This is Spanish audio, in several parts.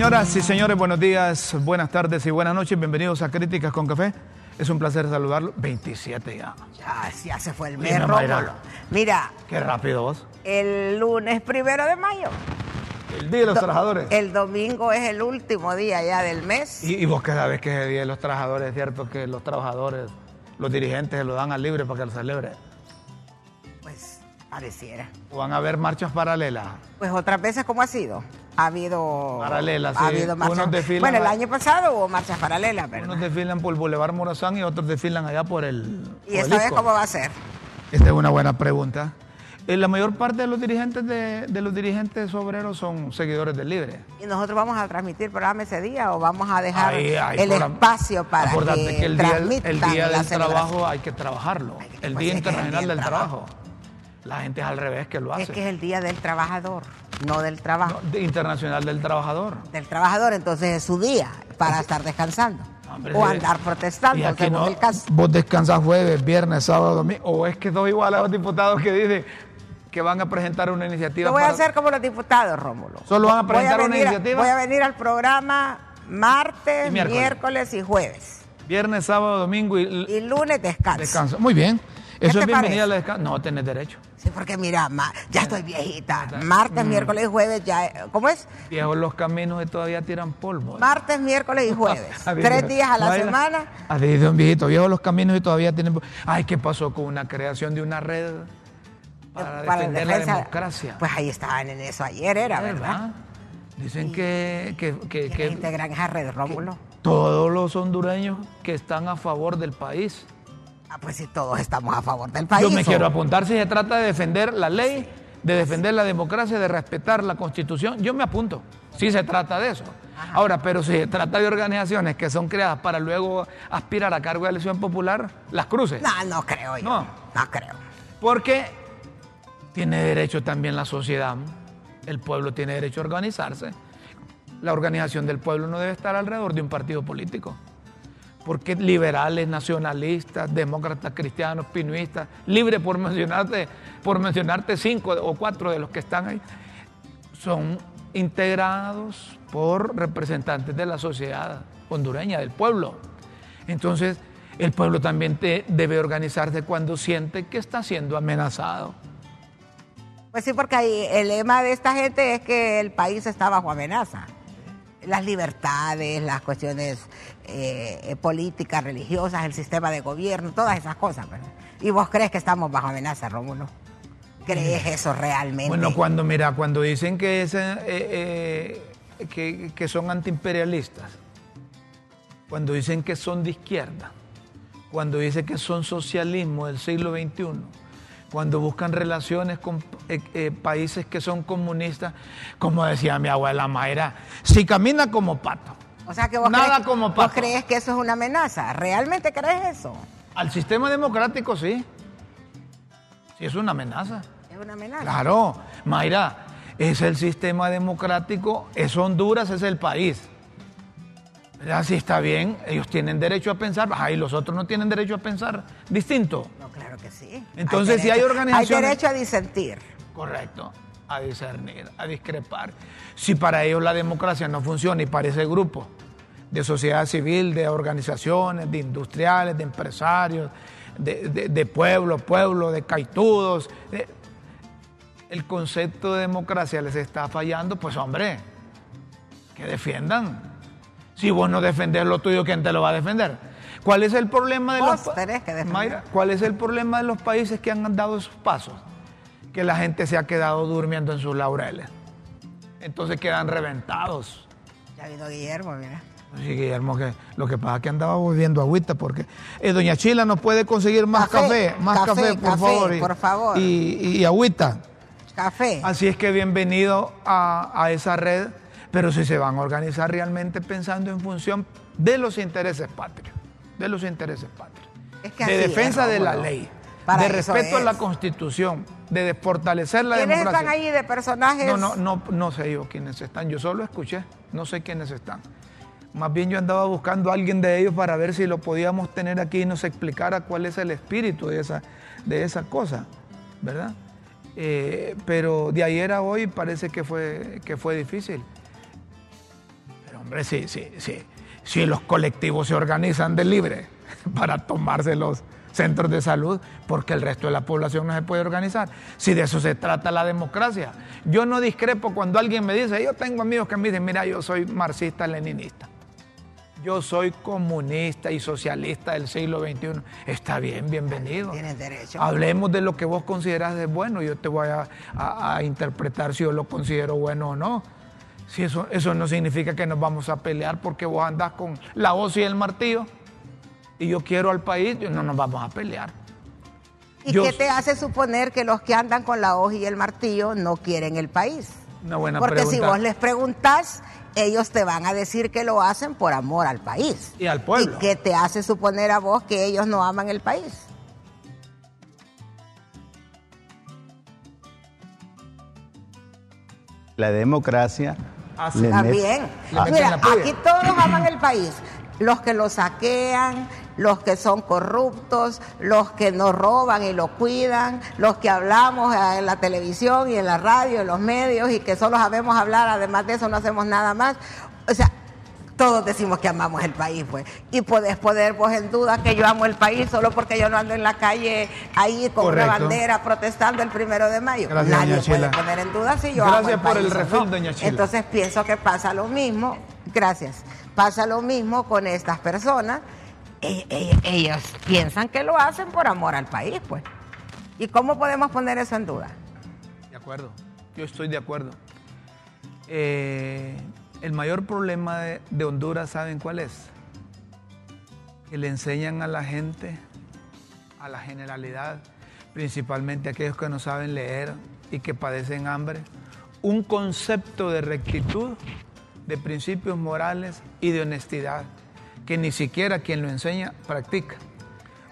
Señoras y señores, buenos días, buenas tardes y buenas noches. Bienvenidos a Críticas con Café. Es un placer saludarlo. 27 ya. Ya, ya se fue el mes. Rómulo. Mira, Qué rápido vos. el lunes primero de mayo. El Día de los Do- Trabajadores. El domingo es el último día ya del mes. Y, y vos que sabés que es el Día de los Trabajadores, es cierto que los trabajadores, los dirigentes se lo dan al libre para que lo celebre. Pareciera. ¿O van a haber marchas paralelas? Pues otras veces, ¿cómo ha sido? Ha habido. Paralelas, Ha sí. habido marchas. Unos desfilan Bueno, el año pasado hubo marchas paralelas, ¿verdad? Unos desfilan por Boulevard Morazán y otros desfilan allá por el. ¿Y esta vez cómo va a ser? Esta es una buena pregunta. Eh, La mayor parte de los dirigentes de, de los dirigentes obreros son seguidores del libre. ¿Y nosotros vamos a transmitir programa ese día o vamos a dejar Ahí el espacio para que, que el día, el del trabajo hay que trabajarlo. El pues Día Internacional del trabajo. La gente es al revés que lo hace. Es que es el día del trabajador, no del trabajo. No, de- Internacional del Trabajador. Del trabajador, entonces es su día para estar descansando. Hombre, o andar protestando, aquí según no, el caso. vos descansas jueves, viernes, sábado, domingo. O es que dos igual a los diputados que dicen que van a presentar una iniciativa. Lo voy a hacer como los diputados, Rómulo. Solo van a presentar una venir a- iniciativa. Voy a venir al programa martes, Y miércoles. miércoles. y jueves. Viernes, sábado, domingo y, Y lunes descanso. descanso. Muy bien. ¿Qué Eso es bienvenida parece? al descanso. No, tenés derecho. Sí, porque mira, ma- ya estoy viejita. Martes, miércoles y jueves ya. ¿Cómo es? Viejos los caminos y todavía tiran polvo. Martes, miércoles y jueves. A ver, Tres días a la semana. Así dice un viejito, viejos los caminos y todavía tienen... polvo. Ay, ¿qué pasó con una creación de una red para, para defender defensa- la democracia? Pues ahí estaban en eso ayer, era, ¿verdad? Dicen que, que, que- que ¿Quiénes integran esa red, Rómulo? todos los hondureños que están a favor del país. Ah, pues si todos estamos a favor del país. Yo me ¿o? quiero apuntar si se trata de defender la ley, de defender la democracia, de respetar la constitución. Yo me apunto, si se trata de eso. Ahora, pero si se trata de organizaciones que son creadas para luego aspirar a cargo de elección popular, las cruces. No, no creo yo. No. No, creo. Porque tiene derecho también la sociedad, el pueblo tiene derecho a organizarse. La organización del pueblo no debe estar alrededor de un partido político. Porque liberales, nacionalistas, demócratas, cristianos, pinuistas, libre por mencionarte, por mencionarte cinco o cuatro de los que están ahí, son integrados por representantes de la sociedad hondureña, del pueblo. Entonces, el pueblo también te- debe organizarse cuando siente que está siendo amenazado. Pues sí, porque el lema de esta gente es que el país está bajo amenaza. Las libertades, las cuestiones eh, políticas, religiosas, el sistema de gobierno, todas esas cosas. ¿verdad? ¿Y vos crees que estamos bajo amenaza, Rómulo? ¿Crees eso realmente? Bueno, cuando mira, cuando dicen que, es, eh, eh, que, que son antiimperialistas, cuando dicen que son de izquierda, cuando dicen que son socialismo del siglo XXI, cuando buscan relaciones con eh, eh, países que son comunistas, como decía mi abuela Mayra, si camina como pato, o sea que vos, nada crees, como vos pato. crees que eso es una amenaza. ¿Realmente crees eso? al sistema democrático sí, sí es una amenaza. Es una amenaza. Claro, Mayra, es el sistema democrático, es Honduras, es el país. Si está bien, ellos tienen derecho a pensar, ay, los otros no tienen derecho a pensar distinto. Claro que sí. Entonces, si hay organizaciones- Hay derecho a disentir. Correcto, a discernir, a discrepar. Si para ellos la democracia no funciona y para ese grupo de sociedad civil, de organizaciones, de industriales, de empresarios, de, de, de pueblo, pueblo, de caitudos, de- el concepto de democracia les está fallando, pues hombre, que defiendan. Si vos no defendés lo tuyo, ¿quién te lo va a defender? ¿Cuál es el problema de los que. Mayra, ¿cuál es el problema de los países que han dado esos pasos? Que la gente se ha quedado durmiendo en sus laureles. Entonces quedan reventados. Ya vino Guillermo, mira. Sí, Guillermo, que lo que pasa es que andaba bebiendo agüita porque eh, Doña Chila nos puede conseguir más café, Café, más café, café, por café, favor. y- por favor. Y, y agüita. Café. Así es que bienvenido a, a esa red, pero si se van a organizar realmente pensando en función de los intereses patrios, de los intereses patrios, Es que de es, defensa de la ley, Para de respeto a la constitución, de fortalecer la ¿Quiénes democracia. están ahí de personajes? No, no, no, no sé yo quiénes están. Yo solo escuché, no sé quiénes están. Más bien yo andaba buscando a alguien de ellos para ver si lo podíamos tener aquí y nos explicara cuál es el espíritu de esa, de esa cosa, ¿verdad? Eh, pero de ayer a hoy parece que fue, que fue difícil. Hombre, sí, sí, sí. Si los colectivos se organizan de libre para tomarse los centros de salud, porque el resto de la población no se puede organizar. Si de eso se trata la democracia. Yo no discrepo cuando alguien me dice, yo tengo amigos que me dicen, mira, yo soy marxista-leninista. Yo soy comunista y socialista del siglo XXI. Está bien, bienvenido. Tienes derecho. Hablemos de lo que vos consideras de bueno. Yo te voy a, a- a interpretar si yo lo considero bueno o no. Si eso, eso no significa que nos vamos a pelear porque vos andás con la hoz y el martillo y yo quiero al país, no nos vamos a pelear. ¿Y Yo- qué te hace suponer que los que andan con la hoja y el martillo no quieren el país? Una buena Porque si vos les preguntás, ellos te van a decir que lo hacen por amor al país. Y al pueblo. ¿Y qué te hace suponer a vos que ellos no aman el país? La democracia Ah, sí. Mira, aquí todos aman el país. Los que lo saquean, los que son corruptos, los que nos roban y lo cuidan, los que hablamos en la televisión y en la radio, en los medios y que solo sabemos hablar, además de eso no hacemos nada más. O sea, todos decimos que amamos el país, pues. Y podés poner vos en duda que yo amo el país solo porque yo no ando en la calle ahí con una Correcto. bandera protestando el primero de mayo. Gracias, Nadie doña puede poner en duda si yo amo Gracias el por país el refil, no. doña Chila. Entonces pienso que pasa lo mismo, gracias, pasa lo mismo con estas personas. E- e- ellos piensan que lo hacen por amor al país, pues. ¿Y cómo podemos poner eso en duda? De acuerdo, yo estoy de acuerdo. Eh, el mayor problema de, de Honduras, ¿saben cuál es? Que le enseñan a la gente, a la generalidad, principalmente aquellos que no saben leer y que padecen hambre, un concepto de rectitud, de principios morales y de honestidad, que ni siquiera quien lo enseña practica.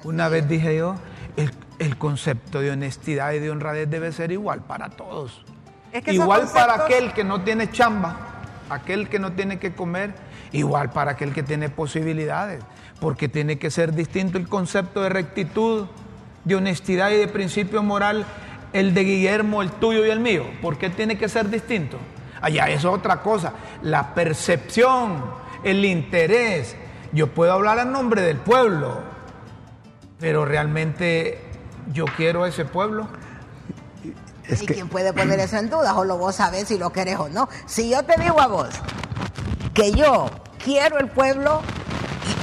Una vez dije yo, el, el concepto de honestidad y de honradez debe ser igual para todos. Es que esos igual para aquel que no tiene chamba, aquel que no tiene que comer, igual para aquel que tiene posibilidades, porque tiene que ser distinto el concepto de rectitud, de honestidad y de principio moral, el de Guillermo, el tuyo y el mío. ¿Por qué tiene que ser distinto? Allá es otra cosa, la percepción, el interés. Yo puedo hablar a nombre del pueblo, pero realmente yo quiero ese pueblo. Es ¿Y que quién puede poner eso en duda? O lo vos sabés si lo querés o no. Si yo te digo a vos que yo quiero el pueblo,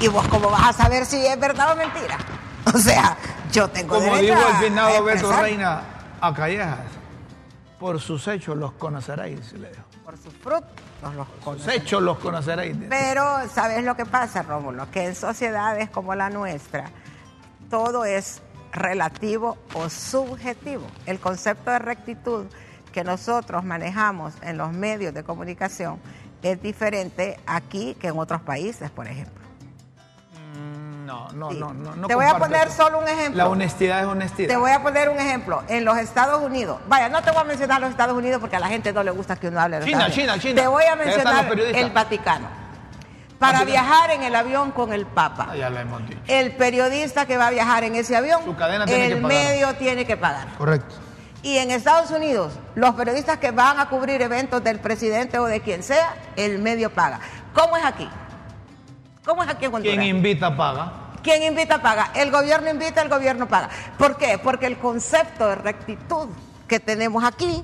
y, y vos cómo vas a saber si es verdad o mentira. O sea, yo tengo Como dijo a- el a finado Beto. Reina a Callejas, por sus hechos los conoceréis, le dijo. Por sus frutos los Por sus hechos los conoceréis. Pero, ¿sabes lo que pasa, Rómulo? Que en sociedades como la nuestra, todo es relativo o subjetivo. El concepto de rectitud que nosotros manejamos en los medios de comunicación es diferente aquí que en otros países, por ejemplo. Mm, No, no, Sí. no, no. no Te voy a poner eso. solo un ejemplo. La honestidad es honestidad. Te voy a poner un ejemplo. En los Estados Unidos, vaya, no te voy a mencionar los Estados Unidos porque a la gente no le gusta que uno hable de los China, Estados Unidos. China, China. Te voy a mencionar el Vaticano. Para viajar en el avión con el Papa. Ah, ya lo hemos dicho. El periodista que va a viajar en ese avión, Su cadena tiene el que pagar. medio tiene que pagar. Correcto. Y en Estados Unidos, los periodistas que van a cubrir eventos del presidente o de quien sea, el medio paga. ¿Cómo es aquí? ¿Cómo es aquí en Honduras? Quien invita paga. ¿Quién invita paga? El gobierno invita, el gobierno paga. ¿Por qué? Porque el concepto de rectitud que tenemos aquí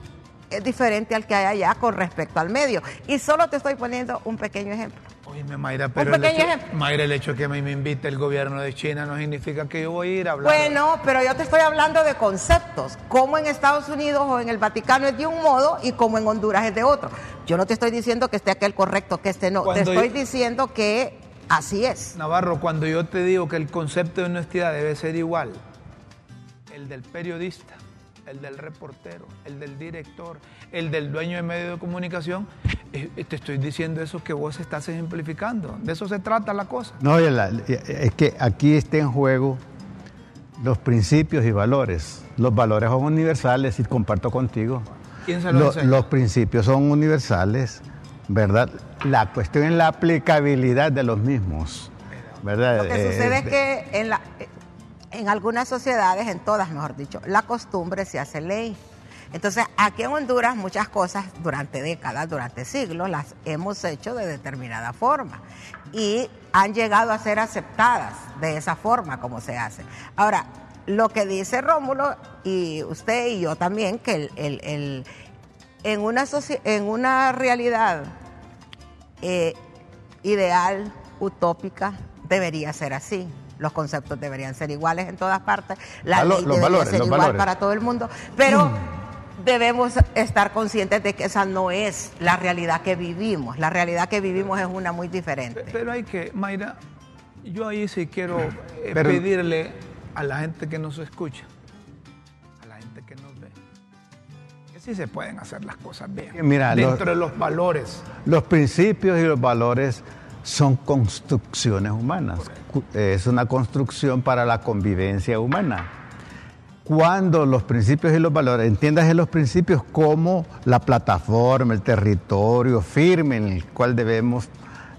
es diferente al que hay allá con respecto al medio. Y solo te estoy poniendo un pequeño ejemplo. Oíme, Mayra, pero el hecho. Mayra, el hecho que a mí me invite el gobierno de China no significa que yo voy a ir a hablar. Bueno, pero yo te estoy hablando de conceptos, como en Estados Unidos o en el Vaticano es de un modo y como en Honduras es de otro. Yo no te estoy diciendo que esté aquel correcto, que este no. Cuando te estoy yo- diciendo que así es. Navarro, cuando yo te digo que el concepto de honestidad debe ser igual, el del periodista, el del reportero, el del director, el del dueño de medio de comunicación, eh, eh, te estoy diciendo eso que vos estás ejemplificando. De eso se trata la cosa. no, la- es que aquí está en juego los principios y valores. Los valores son universales y comparto contigo. ¿Quién se lo Lo- enseña? los principios son universales, ¿verdad? La cuestión es la aplicabilidad de los mismos, ¿verdad? Lo que Eh, sucede es que en, la, en algunas sociedades, en todas mejor dicho, la costumbre se hace ley. Entonces, aquí en Honduras muchas cosas durante décadas, durante siglos, las hemos hecho de determinada forma y han llegado a ser aceptadas de esa forma como se hace. Ahora, lo que dice Rómulo y usted y yo también, que el, en, una en una realidad eh, ideal, utópica, debería ser así. Los conceptos deberían ser iguales en todas partes. La ley debería ser igual para todo el mundo. Pero mm. debemos estar conscientes de que esa no es la realidad que vivimos. La realidad que vivimos es una muy diferente. Pero hay que, Mayra, yo ahí sí quiero eh, pedirle a la gente que nos escucha, a la gente que nos ve, que sí se pueden hacer las cosas bien. Mira, dentro de los valores. Los principios y los valores son construcciones humanas. Es una construcción para la convivencia humana. Cuando los principios y los valores, entiendas en los principios como la plataforma, el territorio firme en el cual debemos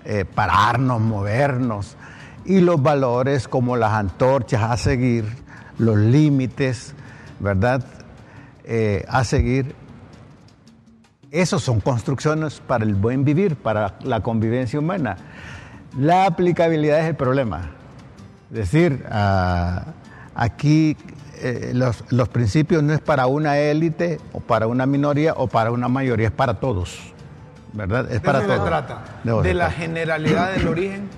eh, pararnos, movernos, y los valores como las antorchas a seguir, los límites, ¿verdad? Eh, a seguir. Esos son construcciones para el buen vivir, para la convivencia humana. La aplicabilidad es el problema. Es decir, ah, aquí eh, los, los, principios no es para una élite o para una minoría o para una mayoría, es para todos. ¿Verdad? Es para todos. Se trata de, la generalidad del origen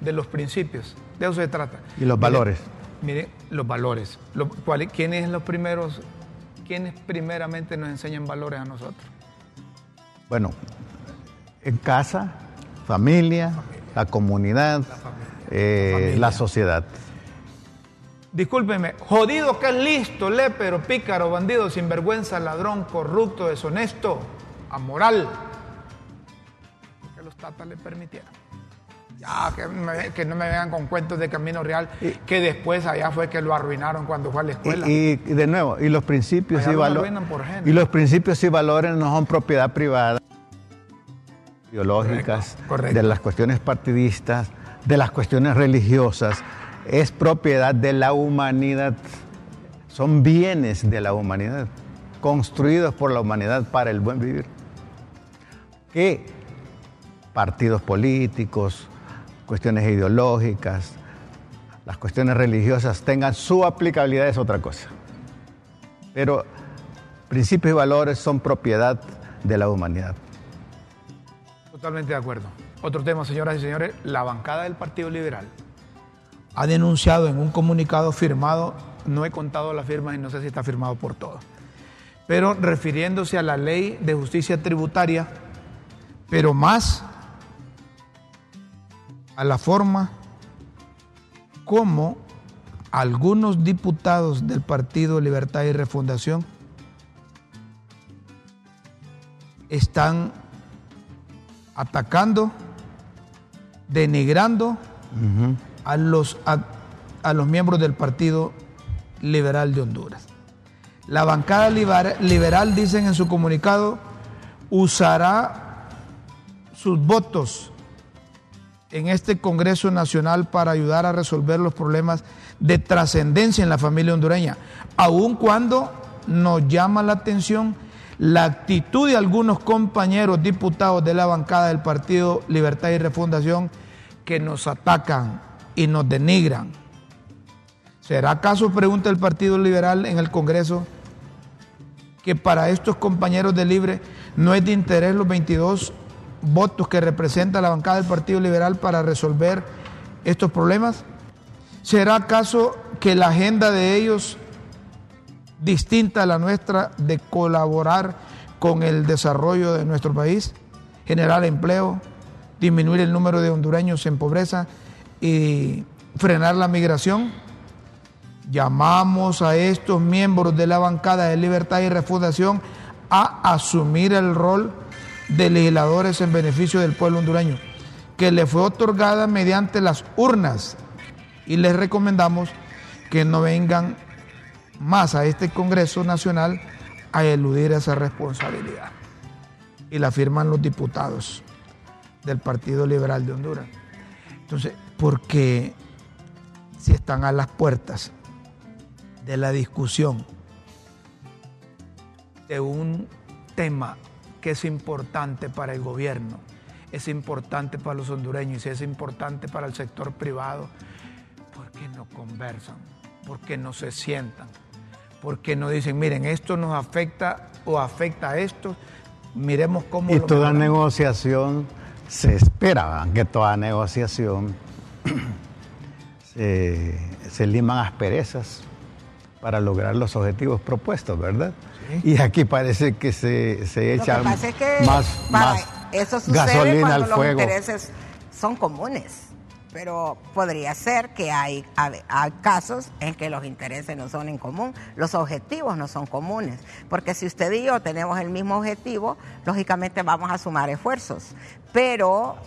de los principios. De eso se trata. Y los valores. Miren, los valores. ¿Quiénes los primeros, quiénes primeramente nos enseñan valores a nosotros? Bueno, en casa, familia, la comunidad, eh, la, sociedad. Discúlpeme, jodido que es listo, lépero, pícaro, bandido, sinvergüenza, ladrón, corrupto, deshonesto, amoral. Que los tatas le permitieron. Ya, que, no me vengan con cuentos de Camino Real, que después allá fue que lo arruinaron cuando fue a la escuela. Y, de nuevo, y los principios y valores. Y los principios y valores no son propiedad privada, ideológicas, de las cuestiones partidistas, de las cuestiones religiosas, es propiedad de la humanidad. Son bienes de la humanidad, construidos por la humanidad para el buen vivir. Que partidos políticos, cuestiones ideológicas, las cuestiones religiosas tengan su aplicabilidad es otra cosa. Pero principios y valores son propiedad de la humanidad. Totalmente de acuerdo. Otro tema, señoras y señores, la bancada del Partido Liberal ha denunciado en un comunicado firmado, no he contado las firmas y no sé si está firmado por todos, pero refiriéndose a la ley de justicia tributaria, pero más a la forma como algunos diputados del Partido Libertad y Refundación están atacando, denigrando a, los, a, los miembros del Partido Liberal de Honduras. La bancada liberal, dicen en su comunicado, usará sus votos en este Congreso Nacional para ayudar a resolver los problemas de trascendencia en la familia hondureña, aun cuando nos llama la atención la actitud de algunos compañeros diputados de la bancada del Partido Libertad y Refundación que nos atacan y nos denigran. ¿Será acaso, pregunta el Partido Liberal en el Congreso, que para estos compañeros de Libre no es de interés los 22 votos que representa la bancada del Partido Liberal para resolver estos problemas? ¿Será acaso que la agenda de ellos, distinta a la nuestra, de colaborar con el desarrollo de nuestro país, generar empleo, disminuir el número de hondureños en pobreza y frenar la migración? Llamamos a estos miembros de la bancada de Libertad y Refundación a asumir el rol de legisladores en beneficio del pueblo hondureño, que le fue otorgada mediante las urnas. Y les recomendamos que no vengan más a este Congreso Nacional a eludir esa responsabilidad. Y la firman los diputados del Partido Liberal de Honduras. Entonces, porque si están a las puertas de la discusión de un tema que es importante para el gobierno, es importante para los hondureños y es importante para el sector privado, ¿por qué no conversan? ¿Por qué no se sientan? ¿Por qué no dicen, miren, esto nos afecta o afecta a esto? Miremos cómo... Y toda negociación se espera que toda negociación se, liman asperezas para lograr los objetivos propuestos, ¿verdad? Y aquí parece que se, se echa más, más eso gasolina al fuego. Los intereses son comunes pero podría ser que hay, hay, casos en que los intereses no son en común, los objetivos no son comunes, porque si usted y yo tenemos el mismo objetivo, lógicamente vamos a sumar esfuerzos, pero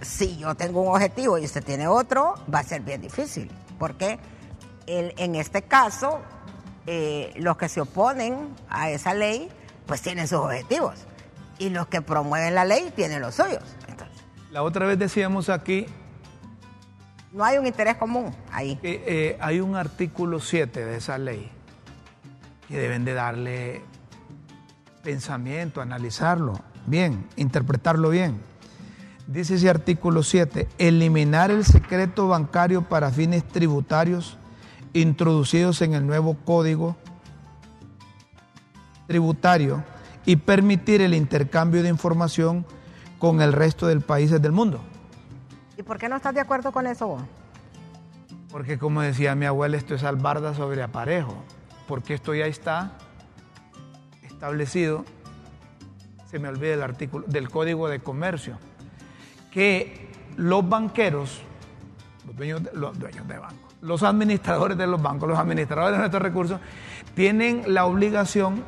si yo tengo un objetivo y usted tiene otro, va a ser bien difícil, porque en este caso, eh, los que se oponen a esa ley, pues tienen sus objetivos, y los que promueven la ley tienen los suyos. La otra vez decíamos aquí no hay un interés común ahí. Eh, hay un artículo 7 de esa ley que deben de darle pensamiento, analizarlo bien, interpretarlo bien. Dice ese artículo 7, eliminar el secreto bancario para fines tributarios introducidos en el nuevo código tributario y permitir el intercambio de información con el resto de países del mundo. ¿Y por qué no estás de acuerdo con eso vos? Porque como decía mi abuela, esto es albarda sobre aparejo. Porque esto ya está establecido, se me olvida el artículo, del Código de Comercio, que los banqueros, los dueños de, los dueños de bancos, los administradores de los bancos, los administradores de nuestros recursos, tienen la obligación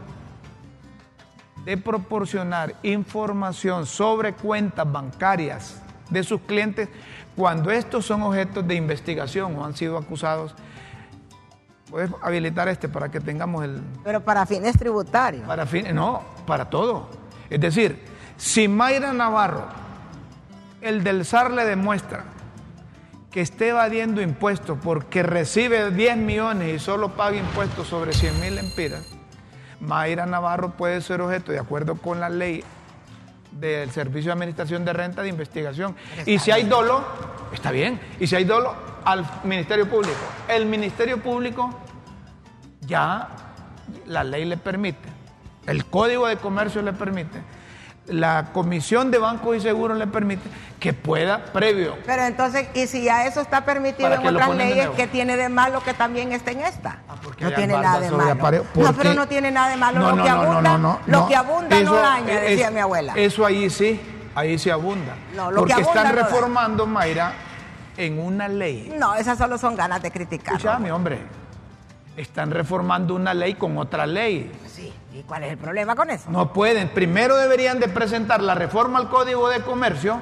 de proporcionar información sobre cuentas bancarias de sus clientes cuando estos son objetos de investigación o han sido acusados. Puedes habilitar este para que tengamos el... Pero para fines tributarios. Para fines, no, para todo. Es decir, si Mayra Navarro, el del SAR le demuestra que esté evadiendo impuestos porque recibe 10 millones y solo paga impuestos sobre 100 mil empiras, Mayra Navarro puede ser objeto, de acuerdo con la ley del Servicio de Administración de Renta de Investigación. Y si hay dolo, está bien. Y si hay dolo, al Ministerio Público. El Ministerio Público ya la ley le permite, el Código de Comercio le permite, la Comisión de Bancos y Seguros le permite que pueda previo. Pero entonces, ¿y si ya eso está permitido en otras leyes, qué tiene de malo que también esté en esta? Ah, no tiene nada de malo. No, pero no tiene nada de malo. lo, que abunda, lo que abunda no daña, decía mi abuela. Eso ahí sí, ahí sí abunda. porque están reformando, Mayra, en una ley. No, esas solo son ganas de criticar. mi hombre. Están reformando una ley con otra ley. Sí. ¿Y cuál es el problema con eso? No pueden. Primero deberían de presentar la reforma al Código de Comercio,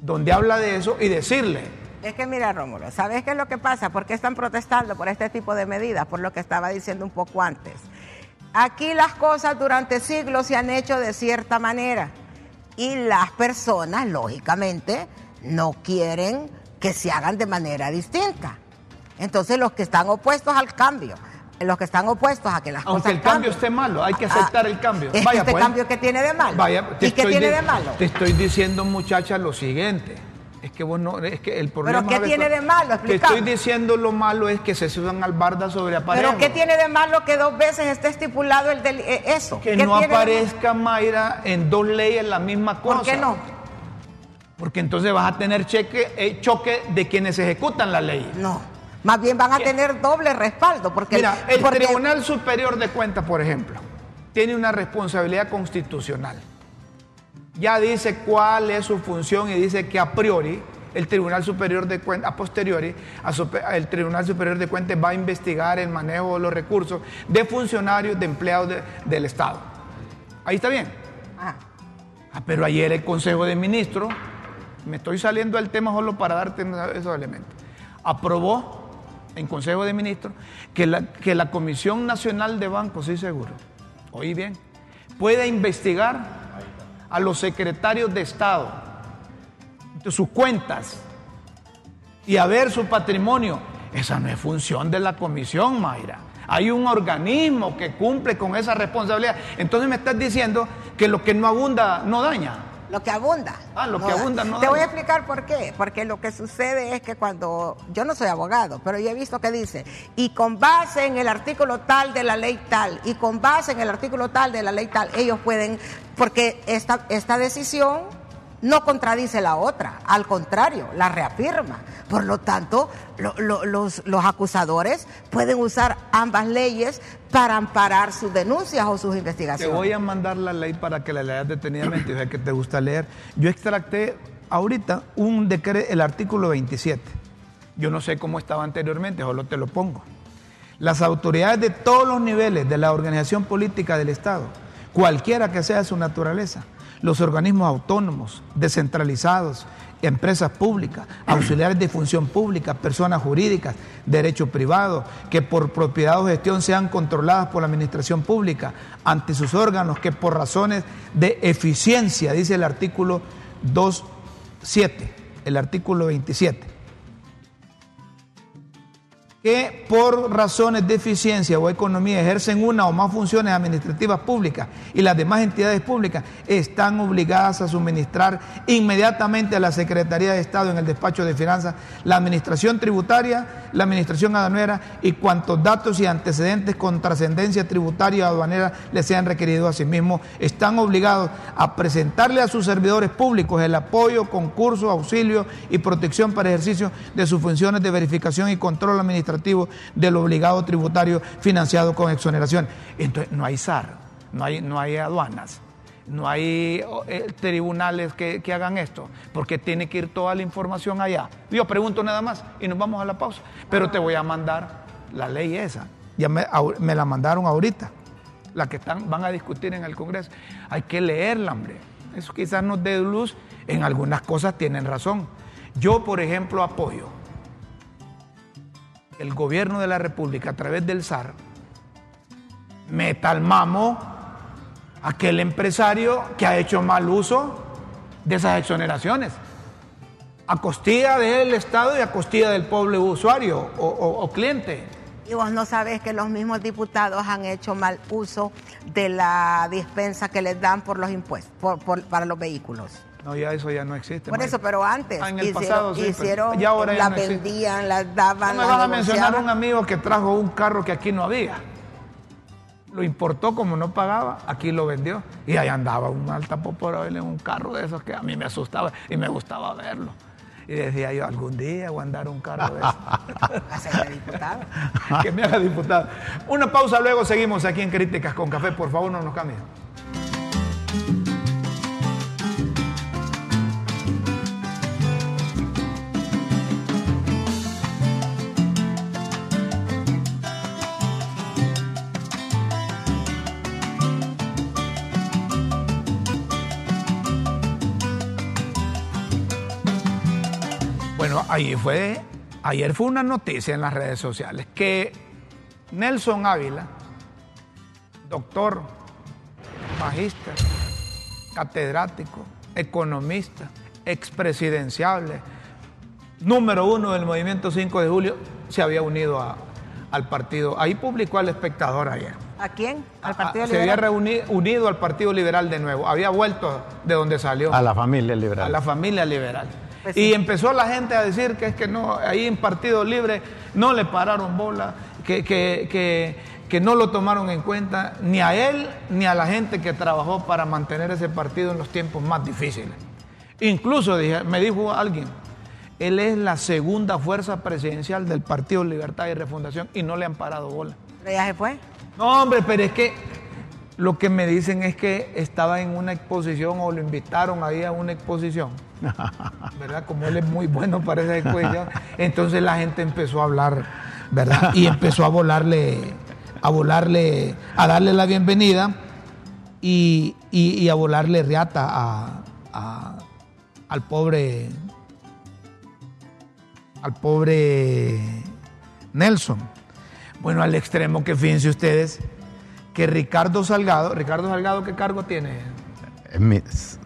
donde habla de eso, y decirle. Es que mira, Rómulo, ¿sabes qué es lo que pasa? ¿Por qué están protestando por este tipo de medidas? Por lo que estaba diciendo un poco antes. Aquí las cosas durante siglos se han hecho de cierta manera y las personas, lógicamente, no quieren que se hagan de manera distinta. Entonces los que están opuestos al cambio, los que están opuestos a que las Aunque cosas el cambio esté malo, hay que aceptar el cambio. ¿Es Vaya, este pues. cambio que tiene de malo? Vaya, ¿Y qué tiene de, malo? Te estoy diciendo, muchacha, lo siguiente. Es que vos no, es que el problema. ¿Pero qué tiene de malo? Te estoy diciendo lo malo es que se suban al barda sobre aparejo. ¿Pero qué tiene de malo que dos veces esté estipulado el del, eh, eso? Que no aparezca, Mayra, en dos leyes la misma cosa. ¿Por qué no? Porque entonces vas a tener cheque, eh, choque de quienes ejecutan la ley. No. Más bien van a tener doble respaldo. Porque, Mira, el Tribunal Superior de Cuentas, por ejemplo, tiene una responsabilidad constitucional. Ya dice cuál es su función y dice que a priori el Tribunal Superior de Cuentas, a posteriori, el Tribunal Superior de Cuentas va a investigar el manejo de los recursos de funcionarios, de empleados del Estado. Ahí está bien. Ah. ah. pero ayer el Consejo de Ministros, me estoy saliendo del tema solo para darte esos elementos, aprobó en Consejo de Ministros que la, que la Comisión Nacional de Bancos y Seguros, oí bien, pueda investigar a los secretarios de Estado, sus cuentas y a ver su patrimonio. Esa no es función de la comisión, Mayra. Hay un organismo que cumple con esa responsabilidad. Entonces me estás diciendo que lo que no abunda no daña. Lo que abunda. Ah, lo que abunda no Te voy a explicar por qué. Porque lo que sucede es que cuando. Yo no soy abogado, pero yo he visto que dice. Y con base en el artículo tal de la ley tal. Y con base en el artículo tal de la ley tal. Ellos pueden. Porque esta, esta decisión no contradice la otra. Al contrario, la reafirma. Por lo tanto, lo- lo- los, los acusadores pueden usar ambas leyes para amparar sus denuncias o sus Te investigaciones. voy a mandar la ley para que la leas detenidamente. Yo sé que te gusta leer. Yo extracté ahorita un decreto, el artículo 27. Yo no sé cómo estaba anteriormente, solo te lo pongo. Las autoridades de todos los niveles de la organización política del Estado, cualquiera que sea su naturaleza, los organismos autónomos, descentralizados, empresas públicas, auxiliares de función pública, personas jurídicas, derecho privado, que por propiedad o gestión sean controladas por la administración pública ante sus órganos, que por razones de eficiencia, dice el artículo 2.7, el artículo 27 que por razones de eficiencia o economía ejercen una o más funciones administrativas públicas y las demás entidades públicas están obligadas a suministrar inmediatamente a la Secretaría de Estado en el despacho de finanzas la administración tributaria, la administración aduanera y cuantos datos y antecedentes con trascendencia tributaria o aduanera les sean requeridos. A sí mismos, están obligados a presentarle a sus servidores públicos el apoyo, concurso, auxilio y protección para ejercicio de sus funciones de verificación y control administrativo del obligado tributario financiado con exoneración. Entonces, no hay SAR, no hay, no hay aduanas, no hay eh, tribunales que, que hagan esto, porque tiene que ir toda la información allá. Yo pregunto nada más y nos vamos a la pausa, pero te voy a mandar la ley esa. Ya me, me la mandaron ahorita, la que están, van a discutir en el Congreso. Hay que leerla, hombre. Eso quizás nos dé luz. En algunas cosas tienen razón. Yo, por ejemplo, apoyo el gobierno de la República, a través del SAR, meta al mamo a aquel empresario que ha hecho mal uso de esas exoneraciones. A costilla del Estado y a costilla del pueblo usuario o, cliente. Y vos no sabes que los mismos diputados han hecho mal uso de la dispensa que les dan por los impuestos, por- para los vehículos. No, ya eso ya no existe. Por eso, pero antes Ah, en el hicieron, pasado, sí, hicieron ya ahora ya las no vendían, las No daban, me las vas a mencionar un amigo que trajo un carro que aquí no había. Lo importó como no pagaba, aquí lo vendió. Y ahí andaba un alta popora en un carro de esos que a mí me asustaba y me gustaba verlo. Y decía yo, algún día voy a andar un carro de ser diputado. que me haga diputado. Una pausa, luego seguimos aquí en Críticas con Café. Por favor, no nos cambien. Ahí fue, ayer fue una noticia en las redes sociales que Nelson Ávila, doctor, magíster, catedrático, economista, expresidenciable, número uno del movimiento 5 de julio, se había unido a- al partido. Ahí publicó al espectador ayer. ¿A quién? Al Ah, Partido se había Liberal. reuni- unido al Partido Liberal de nuevo. Había vuelto de donde salió A la familia a liberal. la familia liberal. Pues y sí. empezó la gente a decir que es que no, ahí en Partido Libre no le pararon bola, que, que, que, que no lo tomaron en cuenta ni a él ni a la gente que trabajó para mantener ese partido en los tiempos más difíciles. Incluso dije, me dijo alguien, él es la segunda fuerza presidencial del Partido Libertad y Refundación y no le han parado bola. ¿Pero ya se fue? No, hombre, pero es que lo que me dicen es que estaba en una exposición o lo invitaron ahí a una exposición. ¿Verdad? Como él es muy bueno para esa exposición. Entonces la gente empezó a hablar, ¿verdad? Y empezó a volarle, a volarle, a darle la bienvenida y, y- a volarle riata a- al pobre, al pobre Nelson. Bueno, al extremo que fíjense ustedes que Ricardo Salgado, Ricardo Salgado, ¿qué cargo tiene?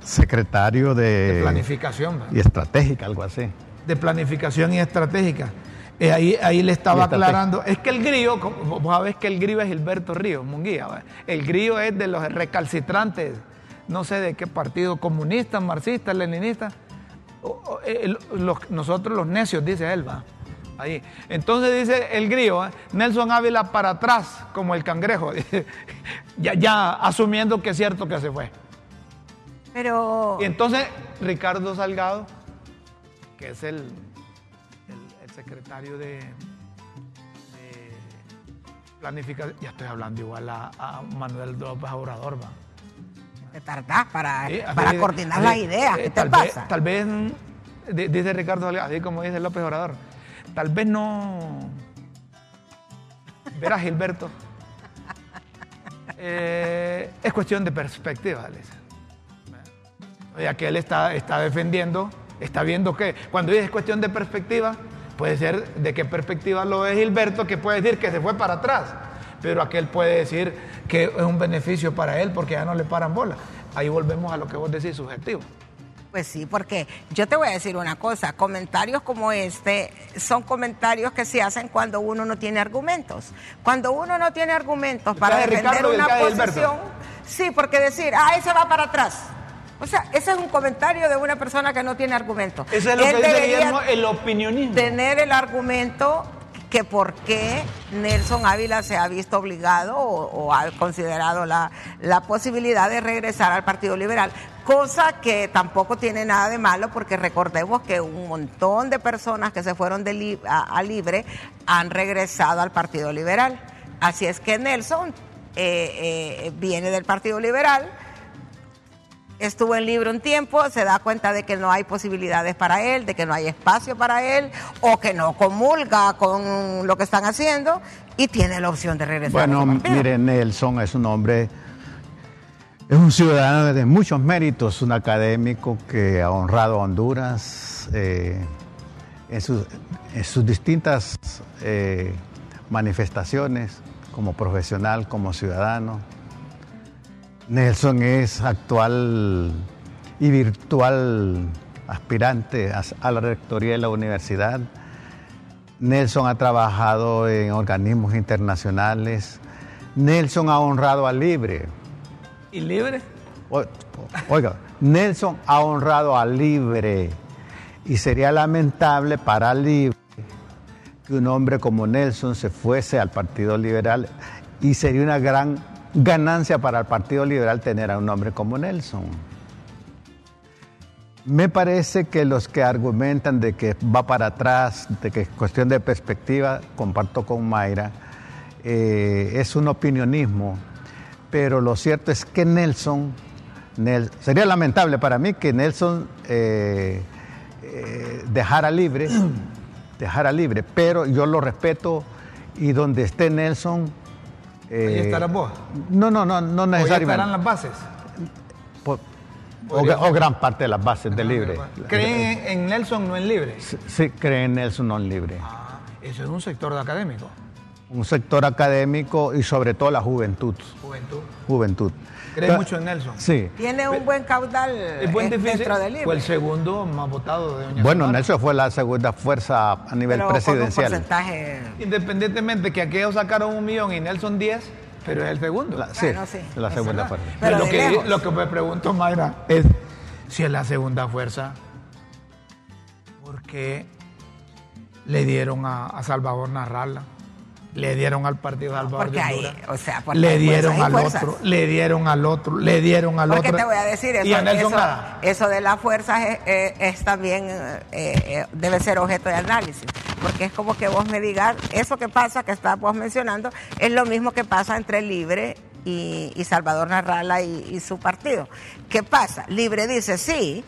Secretario de, De planificación, y estratégica, algo así. de planificación y estratégica. Eh, ahí, ahí le estaba aclarando. Es que el grillo, vos sabés que el grillo es Gilberto Ríos, Munguía. El grillo es de los recalcitrantes, no sé de qué partido, comunista, marxista, leninista. O- o, eh, los- nosotros los necios, dice él, va. Ahí. Entonces dice el grillo, ¿eh? Nelson Ávila para atrás, como el cangrejo. ya, ya asumiendo que es cierto que se fue. Pero Y entonces Ricardo Salgado, que es el, el- el secretario de, de planificación, ya estoy hablando igual a, a Manuel López Obrador, va. te tardás para, Sí, para coordinar las ideas. eh, ¿Qué te tal vez- tal dice Ricardo Salgado, así como dice López Obrador, tal vez no. Verás, Gilberto. eh, es cuestión de perspectiva, dice. Ya que él está, está defendiendo, está viendo que cuando dice es cuestión de perspectiva, puede ser de qué perspectiva lo es Gilberto, que puede decir que se fue para atrás, pero aquel puede decir que es un beneficio para él porque ya no le paran bola. Ahí volvemos a lo que vos decís, subjetivo. Pues sí, porque yo te voy a decir una cosa, comentarios como este son comentarios que se hacen cuando uno no tiene argumentos. Cuando uno no tiene argumentos para de defender una de posición, sí, porque decir, ah, ese va para atrás. O sea, ese es un comentario de una persona que no tiene argumentos. Eso es lo Él que dice Guillermo, el opinionismo. tener el argumento que por qué Nelson Ávila se ha visto obligado o, o ha considerado la, la posibilidad de regresar al Partido Liberal, cosa que tampoco tiene nada de malo porque recordemos que un montón de personas que se fueron de li- a, a Libre han regresado al Partido Liberal. Así es que Nelson eh, eh, viene del Partido Liberal estuvo en libre un tiempo, se da cuenta de que no hay posibilidades para él, de que no hay espacio para él, o que no comulga con lo que están haciendo, y tiene la opción de regresar. a Bueno, su partido. mire, Nelson es un hombre, es un ciudadano de muchos méritos, un académico que ha honrado a Honduras eh, en, sus, en sus distintas eh, manifestaciones como profesional, como ciudadano. Nelson es actual y virtual aspirante a, la rectoría de la universidad. Nelson ha trabajado en organismos internacionales. Nelson ha honrado a Libre. ¿Y libre? O- Oiga, Nelson ha honrado a Libre. Y sería lamentable para Libre que un hombre como Nelson se fuese al Partido Liberal. Y sería una gran ganancia para el Partido Liberal tener a un hombre como Nelson. Me parece que los que argumentan de que va para atrás, de que es cuestión de perspectiva, comparto con Mayra, eh, es un opinionismo, pero lo cierto es que Nelson, Nel- sería lamentable para mí que Nelson eh, eh, dejara libre, dejara libre, pero yo lo respeto y donde esté Nelson... Ahí eh, estarás vos. No, no, no, no necesariamente. estarán las bases. O, gran parte de las bases de libre. ¿Creen en, en Nelson, no en libre? Sí, sí, creen en Nelson non libre. Ah, eso es un sector de académico. Un sector académico y sobre todo la juventud. Juventud. Juventud. ¿Cree Pero- mucho en Nelson? Sí. Tiene un buen caudal Es buen dentro del. Fue el segundo más votado de Doña Bueno. Nelson fue la segunda fuerza a nivel pero con un presidencial. porcentaje... Independientemente que aquellos sacaron un millón y Nelson 10, pero es el segundo. La- sí, Bueno, sí, la segunda no. fuerza. Pero lo, de que, lejos. lo que me pregunto, Mayra, es si es la segunda fuerza, ¿por qué le dieron a, a Salvador Narrala? Le dieron al partido Salvador porque de hay, o sea, porque le dieron al fuerzas. otro, le dieron al otro, le dieron al Porque otro. te voy a decir, eso, y a Nelson eso, nada. eso de las fuerzas es, es- es también, eh, eh, debe ser objeto de análisis. Porque es como que vos me digas, eso que pasa, que estás vos mencionando, es lo mismo que pasa entre Libre y, y Salvador Narrala y, y su partido. ¿Qué pasa? Libre dice, sí,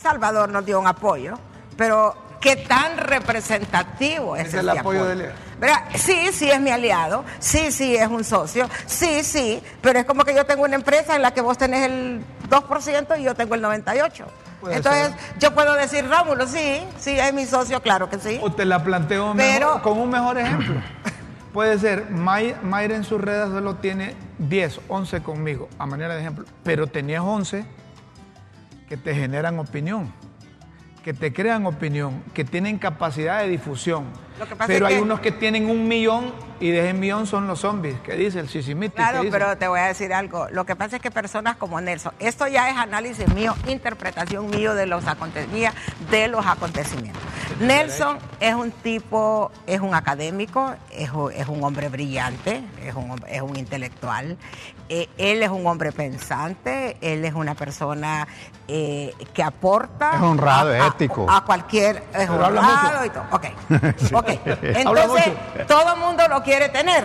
Salvador nos dio un apoyo, pero ¿qué tan representativo es, Es el ese apoyo de Libre. ¿Verdad? Sí, sí es mi aliado, sí, sí es un socio, sí, sí, pero es como que yo tengo una empresa en la que vos tenés el 2% y yo tengo el 98%. Puede Entonces, ser. yo puedo decir, Rómulo, sí, sí es mi socio, claro que sí. O te la planteo Pero- mejor- con un mejor ejemplo. Puede ser, May- Mayra en sus redes solo tiene 10, 11 conmigo, a manera de ejemplo, pero tenías 11 que te generan opinión, que te crean opinión, que tienen capacidad de difusión. Lo que pasa Pero es hay unos que tienen un millón y de ese millón son los zombies, que dice el Sisimiti. Claro, pero te voy a decir algo. Lo que pasa es que personas como Nelson, esto ya es análisis mío, interpretación mío de los acontecimientos, de los acontecimientos. Nelson es un tipo, es un académico, es, un- es un hombre brillante, es un, hom- es un intelectual. Eh, él es un hombre pensante, él es una persona eh, que aporta. Es honrado, a- es ético. A, cualquier. Es Pero habla honrado mucho. y todo. Ok. Ok. Entonces, todo el mundo lo quiere tener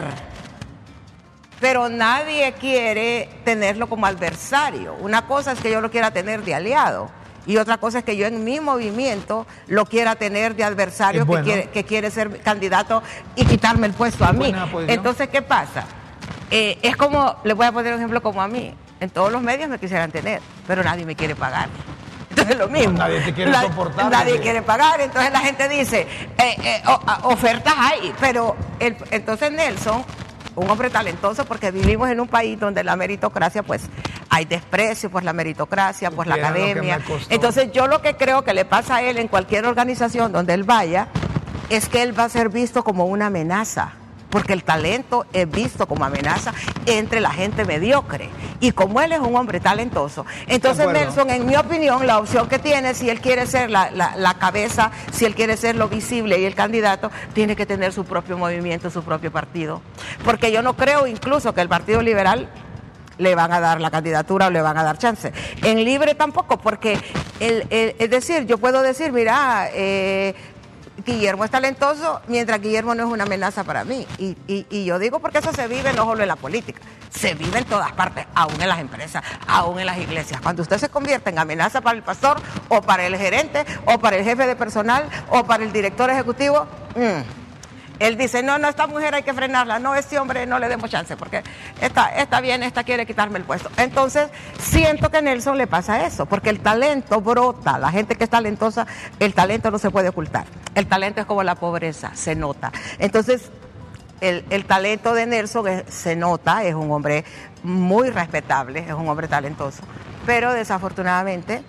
pero nadie quiere tenerlo como adversario. Una cosa es que yo lo quiera tener de aliado y otra cosa es que yo en mi movimiento lo quiera tener de adversario que, quiere, que quiere ser candidato y quitarme el puesto a mí. Entonces, ¿qué pasa? Eh, es como, le voy a poner un ejemplo como a mí. En todos los medios me quisieran tener, pero nadie me quiere pagar. Entonces es lo mismo. Nadie te quiere La- soportar, Nadie quiere pagar. Entonces la gente dice, eh, eh, ofertas hay, pero el- entonces Nelson, un hombre talentoso, porque vivimos en un país donde la meritocracia, pues hay desprecio por la meritocracia, por la academia. Entonces yo lo que creo que le pasa a él en cualquier organización donde él vaya, es que él va a ser visto como una amenaza. Porque el talento es visto como amenaza entre la gente mediocre. Y como él es un hombre talentoso, entonces. Nelson, en mi opinión, la opción que tiene, si él quiere ser la, la- la cabeza, si él quiere ser lo visible y el candidato, tiene que tener su propio movimiento, su propio partido. Porque yo no creo incluso que el Partido Liberal le van a dar la candidatura o le van a dar chance. En libre tampoco, porque el, el- es decir, yo puedo decir, mira, eh, Guillermo es talentoso, mientras Guillermo no es una amenaza para mí. Y, y- y yo digo porque eso se vive no solo en la política, se vive en todas partes, aún en las empresas, aún en las iglesias. Cuando usted se convierte en amenaza para el pastor o para el gerente o para el jefe de personal o para el director ejecutivo, mm, él dice, no, no, esta mujer hay que frenarla, no, este hombre no le demos chance, porque está, está bien, esta quiere quitarme el puesto. Entonces, siento que a Nelson le pasa eso, porque el talento brota, la gente que es talentosa, el talento no se puede ocultar. El talento es como la pobreza, se nota. Entonces, el, el talento de Nelson se nota, es un hombre muy respetable, es un hombre talentoso, pero desafortunadamente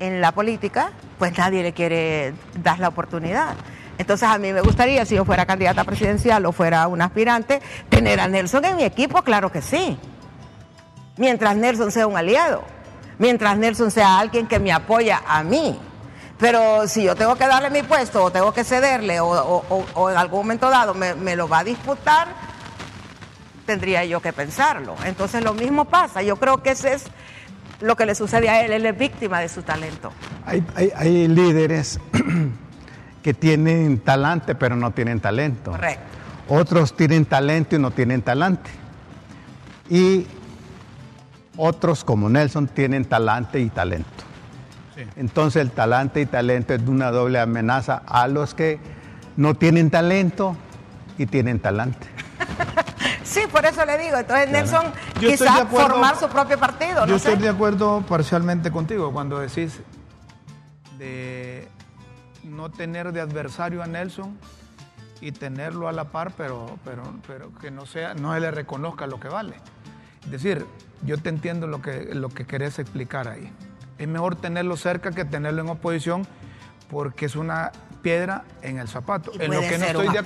en la política, pues nadie le quiere dar la oportunidad. Entonces a mí me gustaría, si yo fuera candidata presidencial o fuera un aspirante, tener a Nelson en mi equipo, claro que sí. Mientras Nelson sea un aliado, mientras Nelson sea alguien que me apoya a mí. Pero si yo tengo que darle mi puesto o tengo que cederle o, en algún momento dado me, lo va a disputar, tendría yo que pensarlo. Entonces lo mismo pasa. Yo creo que ese es lo que le sucede a él. Él es víctima de su talento. Hay- hay líderes que tienen talante pero no tienen talento. Correcto. Otros tienen talento y no tienen talante. Y otros como Nelson tienen talante y talento. Sí. Entonces el talante y talento es una doble amenaza a los que no tienen talento y tienen talante. Sí, por eso le digo. Entonces Nelson Yo quizás acuerdo- formar su propio partido. Yo no estoy sé. de acuerdo parcialmente contigo cuando decís de no tener de adversario a Nelson y tenerlo a la par, pero, pero, pero que no sea, no se le reconozca lo que vale. Es decir, yo te entiendo lo que, lo que querés explicar ahí. Es mejor tenerlo cerca que tenerlo en oposición porque es una piedra en el zapato. Y en, lo que no ser estoy un de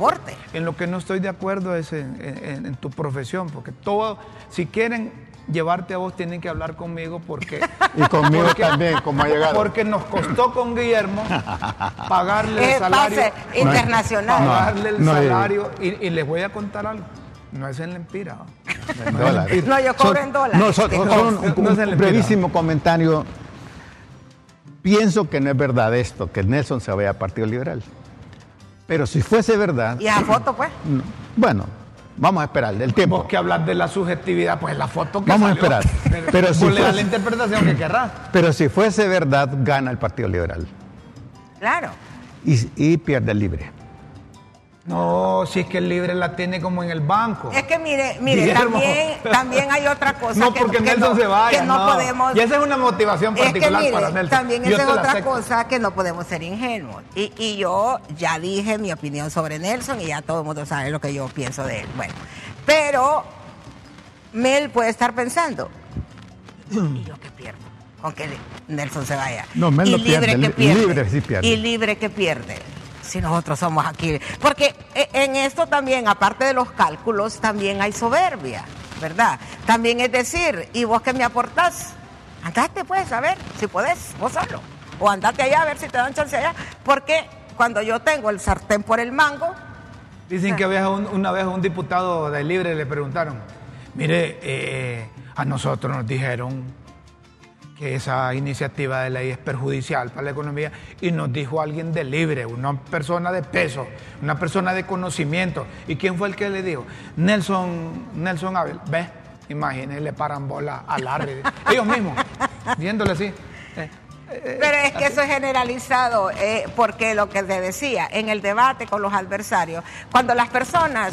en lo que no estoy de acuerdo es en, en- en tu profesión, porque todo, si quieren llevarte a vos, tienen que hablar conmigo porque... Y conmigo porque- también, como ha llegado. Porque nos costó con Guillermo pagarle el salario. pase internacional. Pagarle el No, no, salario. Y, y les voy a contar algo. No es en Lempira. ¿no? En dólares. No, yo cobro en dólares. No, son- No, son un, brevísimo comentario. Pienso que no es verdad esto, que Nelson se vaya a Partido Liberal. Pero si fuese verdad, Y esa foto, pues. no. bueno, vamos a esperar el tiempo. Vos que hablas de la subjetividad, pues la foto que Vamos a esperar. Pero, Pero si fuese- la interpretación que querrás. Pero si fuese verdad, gana el Partido Liberal Claro. y, y pierde el libre. No, si es que el libre la tiene como en el banco. Es que mire, mire, también, también hay otra cosa no que, porque que Nelson no, se vaya. que no, podemos. Y esa es una motivación Es que particular mire, para Nelson. también esa es otra cosa que no podemos ser ingenuos. Y, y yo ya dije mi opinión sobre Nelson y ya todo el mundo sabe lo que yo pienso de él. Bueno, pero Mel puede estar pensando, ¿y yo qué pierdo? con que Nelson se vaya. No, Mel y libre pierde, que pierde. libre sí pierde. Y libre que pierde. Si nosotros somos aquí. Porque e- en esto también, aparte de los cálculos, también hay soberbia, ¿verdad? También es decir, ¿y vos qué me aportás? Andate pues, a ver, si podés, vos solo. O andate allá a ver si te dan chance allá. Porque cuando yo tengo el sartén por el mango, Dicen que había un- una vez un diputado de Libre le preguntaron, mire, eh, a nosotros nos dijeron que esa iniciativa de ley es perjudicial para la economía y nos dijo alguien de Libre, una persona de peso, una persona de conocimiento. ¿Y quién fue el que le dijo? Nelson, Nelson Abel, ve, imagínense, le paran bola al Larry. Ellos mismos, viéndole así. eh, Pero es que eso es generalizado, eh, porque lo que te decía, en el debate con los adversarios, cuando las personas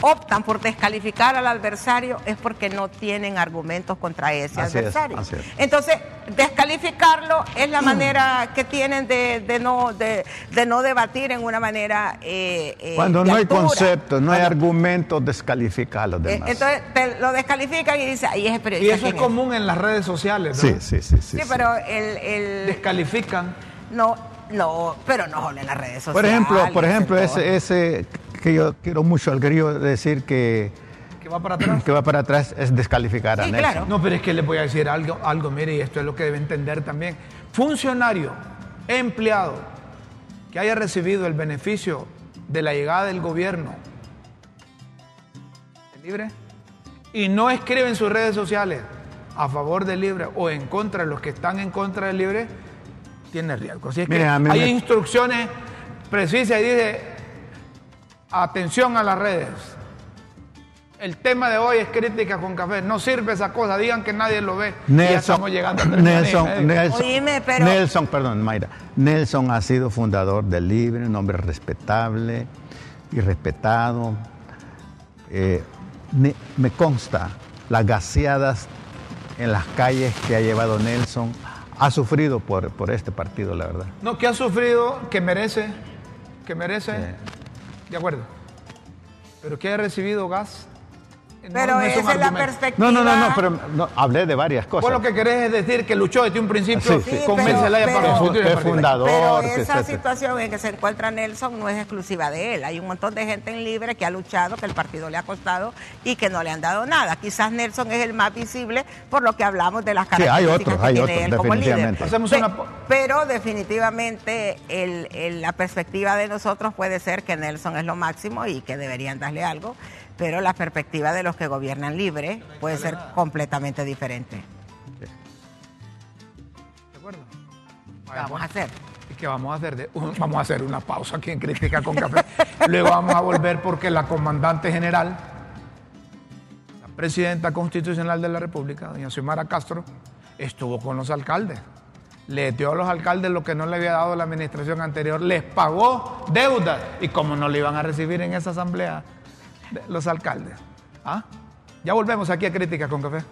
optan por descalificar al adversario es porque no tienen argumentos contra ese Así es, adversario. así es. Entonces, descalificarlo es la manera que tienen de, de no, de, de no debatir en una manera... eh, eh, Cuando de no hay conceptos, no hay argumentos, descalifica a los eh, demás. entonces te lo descalifican y dice, ahí es el Y periodista. eso es ¿quién común en las redes sociales, sí, ¿verdad? sí, sí, sí. Sí, sí. pero el, el- Descalifican. No, no, pero no solo en las redes sociales. Por ejemplo, por ejemplo, ese que yo quiero mucho al grillo decir que, Que va para atrás. que va para atrás es descalificar a Sí, Nelson. claro. No, pero es que les voy a decir algo, algo, mire, y esto es lo que debe entender también. Funcionario, empleado, que haya recibido el beneficio de la llegada del gobierno ¿es libre y no escribe en sus redes sociales a favor del libre o en contra de los que están en contra del libre, tiene riesgo. Así es que hay me- instrucciones precisas y dice, atención a las redes. El tema de hoy es crítica con café. No sirve esa cosa. Digan que nadie lo ve. y ya Nelson, estamos llegando a y Nelson. Nelson, Oíme, pero- Nelson, perdón, Mayra. Nelson ha sido fundador del Libre, un hombre respetable y respetado. Eh, me consta las gaseadas en las calles que ha llevado Nelson. Ha sufrido por, por este partido, la verdad. No, que ha sufrido, que merece, que merece, de acuerdo. Pero que haya recibido gas. No- Pero no un esa es la perspectiva. No, no, no, no, pero no, hablé de varias cosas. Vos lo que querés es decir que luchó desde un principio Sí, sí. con Zelaya para el fundador, Pero esa etcétera. situación en que se encuentra Nelson no es exclusiva de él. Hay un montón de gente en libre que ha luchado, que el partido le ha costado y que no le han dado nada. Quizás Nelson es el más visible por lo que hablamos de las Sí, hay características otros, que hay tiene otros, él como líder. Hacemos una Pero definitivamente el- el- la perspectiva de nosotros puede ser que Nelson es lo máximo y que deberían darle algo, pero la perspectiva de los que gobiernan libre puede ser completamente diferente. ¿De acuerdo? ¿Qué vamos a hacer? ¿Y qué vamos a hacer? De- vamos a hacer una pausa aquí en Crítica con Café. Luego vamos a volver porque la comandante general, la presidenta constitucional de la República, doña Xiomara Castro, estuvo con los alcaldes. Les dio a los alcaldes lo que no le había dado la administración anterior, les pagó deudas. ¿Y cómo no le iban a recibir en esa asamblea los alcaldes? ¿Ah? Ya volvemos aquí a Crítica con Café.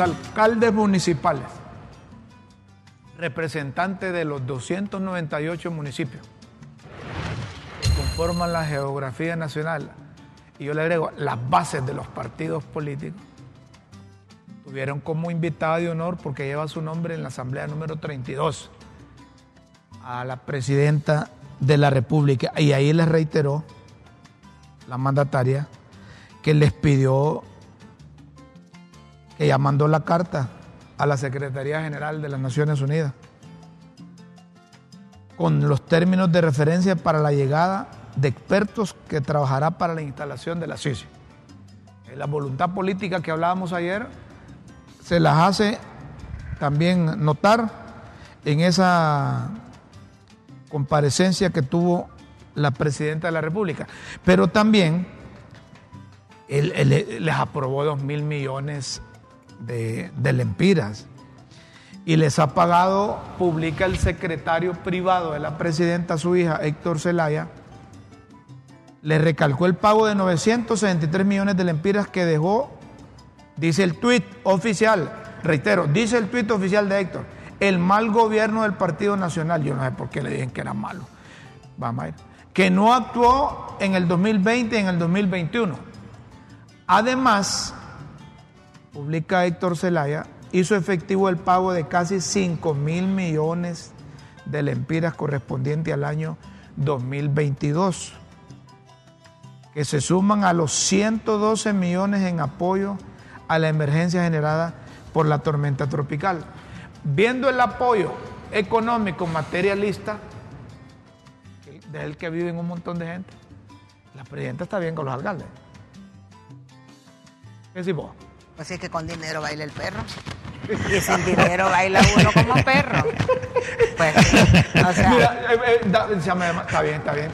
Alcaldes municipales, representantes de los 298 municipios que conforman la geografía nacional, y yo le agrego las bases de los partidos políticos, tuvieron como invitada de honor, porque lleva su nombre en la asamblea número 32, a la presidenta de la República, y ahí les reiteró la mandataria que les pidió ella mandó la carta a la Secretaría General de las Naciones Unidas con los términos de referencia para la llegada de expertos que trabajará para la instalación de la CICI. La voluntad política que hablábamos ayer se las hace también notar en esa comparecencia que tuvo la presidenta de la República. Pero también él les aprobó dos mil millones de, de lempiras. y les ha pagado, publica el secretario privado de la presidenta, su hija, Héctor Zelaya, le recalcó el pago de 963 millones de lempiras que dejó, dice el tuit oficial, reitero, dice el tuit oficial de Héctor, el mal gobierno del Partido Nacional, yo no sé por qué le dije que era malo, vamos a ir, que no actuó en el 2020 y en el 2021. Además, publica Héctor Zelaya, hizo efectivo el pago de casi 5 mil millones de lempiras correspondiente al año 2022, que se suman a los 112 millones en apoyo a la emergencia generada por la tormenta tropical. Viendo el apoyo económico materialista, del que viven un montón de gente, la presidenta está bien con los alcaldes. ¿Qué decís vos? Pues es que con dinero baila el perro. Y sin dinero baila uno como perro. Pues, o sea. Mira, eh, eh, da- se llama- está bien, está bien.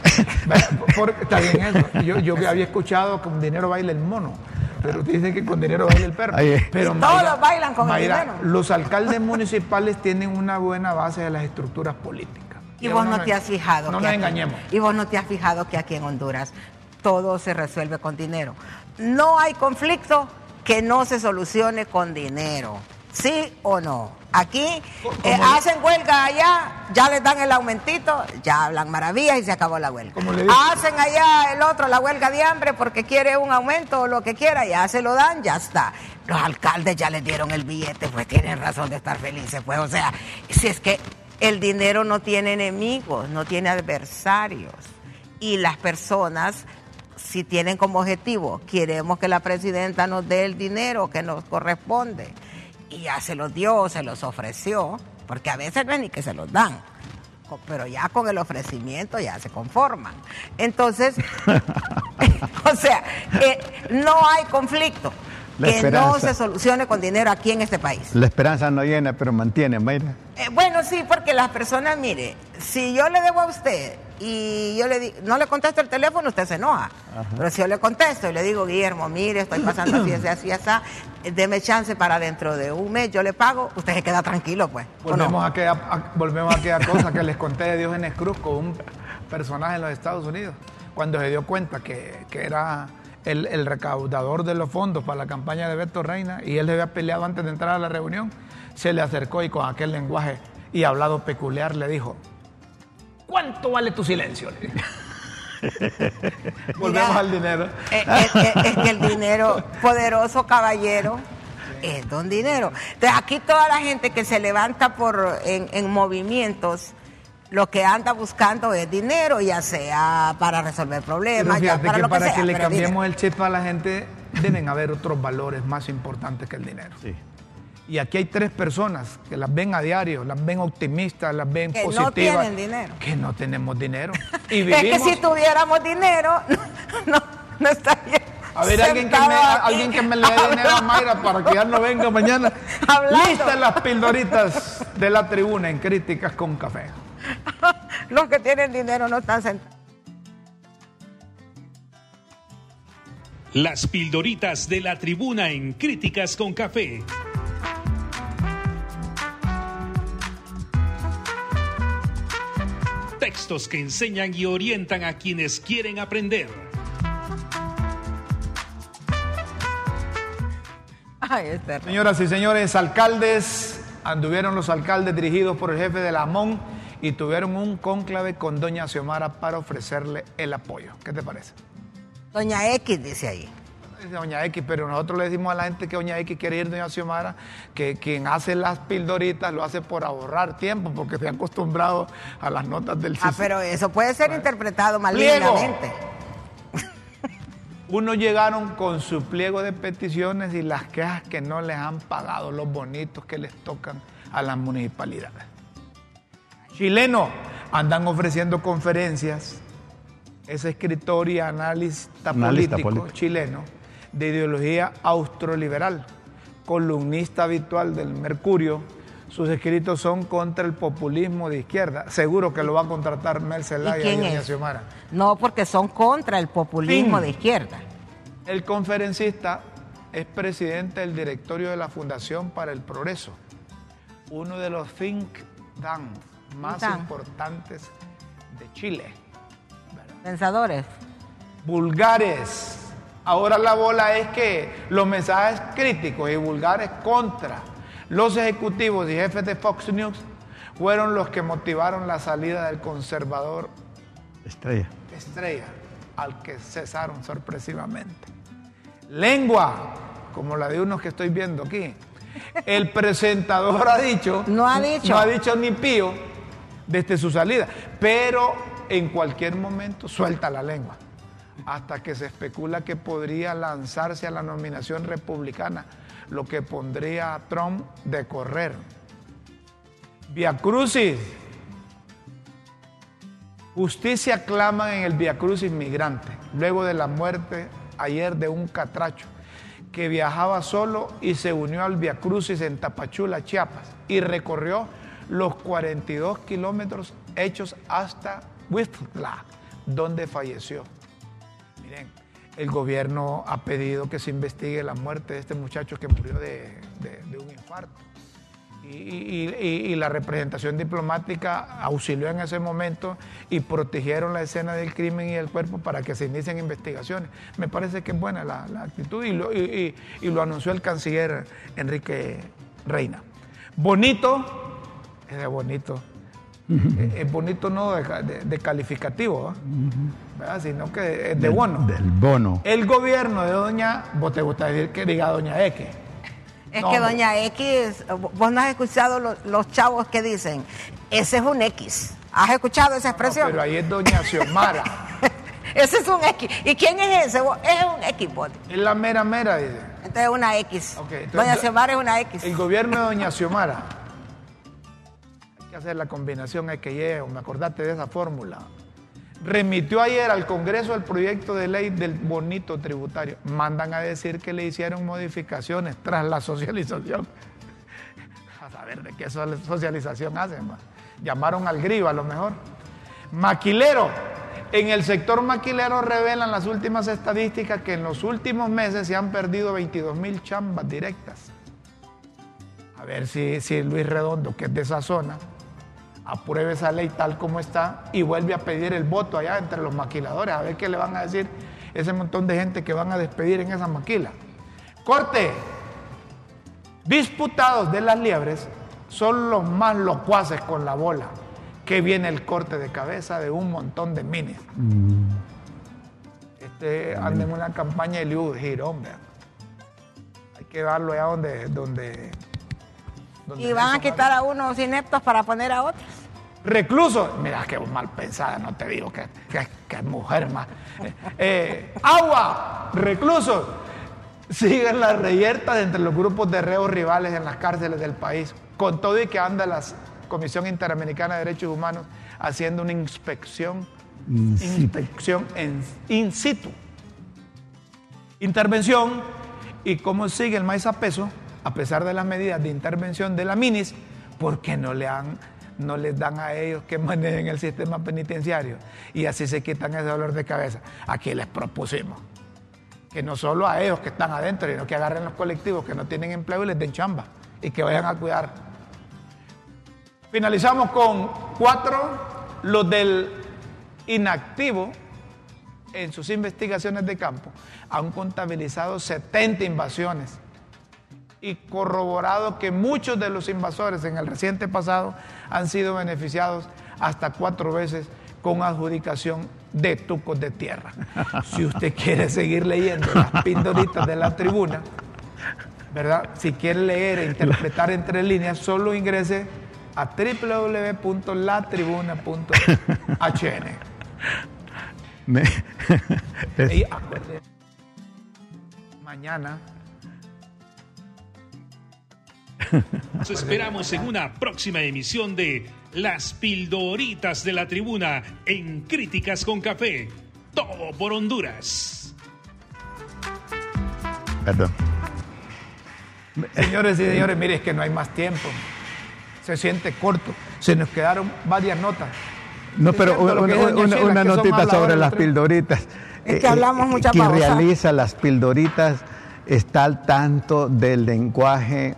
Por- está bien eso. Yo, yo había escuchado que con dinero baila el mono. Pero dicen que con dinero baila el perro. Pero todos bailan con el dinero. Los alcaldes municipales tienen una buena base de las estructuras políticas. Y vos no te has fijado. No que nos aquí- engañemos. Y vos no te has fijado que aquí en Honduras todo se resuelve con dinero. No hay conflicto que no se solucione con dinero. ¿Sí o no? Aquí eh, hacen huelga allá, ya les dan el aumentito, ya hablan maravillas y se acabó la huelga. Hacen allá el otro la huelga de hambre porque quiere un aumento o lo que quiera, ya se lo dan, ya está. Los alcaldes ya les dieron el billete, pues tienen razón de estar felices, pues o sea, si es que el dinero no tiene enemigos, no tiene adversarios. Y las personas, si tienen como objetivo, queremos que la presidenta nos dé el dinero que nos corresponde. Y ya se los dio, se los ofreció, porque a veces no es ni que se los dan. Pero ya con el ofrecimiento ya se conforman. Entonces, o sea, eh, no hay conflicto que no se solucione con dinero aquí en este país. La esperanza no llena, pero mantiene, Mayra. Eh, bueno, sí, porque las personas, mire, si yo le debo a usted y yo le di- no le contesto el teléfono, usted se enoja. Pero si yo le contesto y le digo, Guillermo, mire, estoy pasando así, así, así, así, deme chance para dentro de un mes, yo le pago, usted se queda tranquilo, pues. Volvemos, a aquella, a- volvemos a aquella cosa que les conté de Diógenes Cruz con un personaje en los Estados Unidos, cuando se dio cuenta que, que era el, el recaudador de los fondos para la campaña de Beto Reina y él se había peleado antes de entrar a la reunión, se le acercó y con aquel lenguaje y hablado peculiar le dijo, ¿cuánto vale tu silencio? Volvemos Mira, al dinero. Eh, eh, eh, es que el dinero, poderoso caballero, es don dinero. Entonces, aquí toda la gente que se levanta por en, en movimientos, lo que anda buscando es dinero, ya sea para resolver problemas, ya para que lo que para sea, que le cambiemos dinero. el chip a la gente, deben haber otros valores más importantes que el dinero. Sí. Y aquí hay tres personas que las ven a diario, las ven optimistas, las ven Que no positivas. tienen dinero. Que no tenemos dinero. Y Es que vivimos. si tuviéramos dinero, no, no estaría. A ver, alguien que, me, alguien que me le dé dinero a Mayra para que ya no venga mañana. Hablando. Listas las pildoritas de la tribuna en Críticas con Café. Los que tienen dinero no están sentados. Las pildoritas de la tribuna en Críticas con Café. Textos que enseñan y orientan a quienes quieren aprender. Ay, Señoras y señores, alcaldes, anduvieron los alcaldes dirigidos por el jefe de la AMON y tuvieron un cónclave con doña Xiomara para ofrecerle el apoyo. ¿Qué te parece? Doña X dice ahí. Dice Doña X, pero nosotros le decimos a la gente que Doña X quiere ir Doña Xiomara, que quien hace las pildoritas lo hace por ahorrar tiempo, porque se han acostumbrado a las notas del Ah, CIS. pero eso puede ser interpretado malignamente. Unos llegaron con su pliego de peticiones y las quejas que no les han pagado los bonitos que les tocan a las municipalidades. Chileno, andan ofreciendo conferencias. Es escritor y analista, Analista político, político. chileno de ideología austroliberal, columnista habitual del Mercurio. Sus escritos son contra el populismo de izquierda. Seguro que lo va a contratar Mel ¿Y Zelaya? Xiomara. No, porque son contra el populismo de izquierda. El conferencista es presidente del directorio de la Fundación para el Progreso, uno de los think tanks más importantes de Chile. Pensadores. Vulgares. Ahora la bola es que los mensajes críticos y vulgares contra los ejecutivos y jefes de Fox News fueron los que motivaron la salida del conservador Estrella. estrella al que cesaron sorpresivamente. Lengua, como la de unos que estoy viendo aquí. El presentador ha dicho, No ha dicho. no ha dicho ni pío desde su salida, pero en cualquier momento suelta la lengua, hasta que se especula que podría lanzarse a la nominación republicana, lo que pondría a Trump de correr. Via Crucis. Justicia clama en el Via Crucis migrante, luego de la muerte ayer de un catracho que viajaba solo y se unió al Via Crucis en Tapachula, Chiapas, y recorrió los 42 kilómetros hechos hasta Huistla, donde falleció. El gobierno ha pedido que se investigue la muerte de este muchacho que murió de, un infarto. Y, la representación diplomática auxilió en ese momento y protegieron la escena del crimen y el cuerpo para que se inicien investigaciones. Me parece que es buena la, actitud y lo, y lo anunció el canciller Enrique Reina. Bonito, es de bonito. Es- Es bonito no de, de- de calificativo. ¿verdad? sino que es de Del- bono. Del bono. El gobierno de doña, vos te gusta decir que diga doña X. Es No, que doña X, vos no has escuchado los, los chavos que dicen, ese es un X. ¿Has escuchado esa No, expresión? pero ahí es doña Xiomara. ese es un X. ¿Y quién es ese? Es un X, vos. es la mera mera, dice. Entonces es una X. Entonces doña Xiomara es una X. El gobierno de doña Xiomara. Que hacer la combinación hay que lleve, me acordaste de esa fórmula. Remitió ayer al Congreso el proyecto de ley del bonito tributario. Mandan a decir que le hicieron modificaciones tras la socialización. A saber de qué so- socialización hacen. va. Llamaron al grivo a lo mejor. Maquilero. En el sector maquilero revelan las últimas estadísticas que en los últimos meses se han perdido 22 mil chambas directas. A ver si, si Luis Redondo, que es de esa zona, apruebe esa ley tal como está y vuelve a pedir el voto allá entre los maquiladores, a ver qué le van a decir ese montón de gente que van a despedir en esa maquila. Corte. Disputados de las liebres son los más locuaces con la bola, que viene el corte de cabeza de un montón de minis. Este anda en una campaña de Liu Girón. Hay que darlo allá donde, donde Y van a quitar a unos ineptos para poner a otros. Reclusos, mira qué mal pensada, no te digo que, que, que mujer más. Eh, eh, agua, reclusos. Siguen las reyertas entre los grupos de reos rivales en las cárceles del país. Con todo y que anda la Comisión Interamericana de Derechos Humanos haciendo una inspección, In situ. inspección en, in situ. Intervención y cómo sigue el maíz a peso, a pesar de las medidas de intervención de la MINIS, porque no le no les dan a ellos que manejen el sistema penitenciario y así se quitan ese dolor de cabeza. Aquí les propusimos que no solo a ellos que están adentro, sino que agarren los colectivos que no tienen empleo y les den chamba y que vayan a cuidar. Finalizamos con cuatro, los del inactivo en sus investigaciones de campo han contabilizado 70 invasiones y corroborado que muchos de los invasores en el reciente pasado han sido beneficiados hasta cuatro veces con adjudicación de tucos de tierra. Si usted quiere seguir leyendo las pindoritas de la tribuna, ¿verdad? Si quiere leer e interpretar entre líneas, solo ingrese a www.latribuna.hn. Me- es- Y acuérdense, mañana Nos esperamos en una próxima emisión de Las Pildoritas de la Tribuna en Críticas con Café. Todo por Honduras. perdón. Señores y señores, mire, es que no hay más tiempo. Se siente corto. Se nos quedaron varias notas. No, Es pero una, notita sobre las pildoritas. Es que hablamos mucha Quien pausa. realiza las pildoritas está al tanto del lenguaje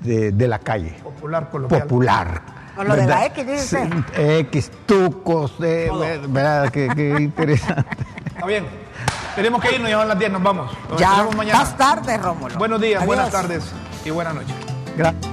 de, de la calle. Popular, coloquial. Popular. Con lo de la ¿verdad? X, dice X, tucos, eh, ¿verdad? Qué, qué interesante. Está bien. Tenemos que irnos, ya van las 10, nos vamos. Nos Ya mañana. más tarde, Rómulo. Buenos días, Adiós. buenas tardes y buenas noches. Gracias.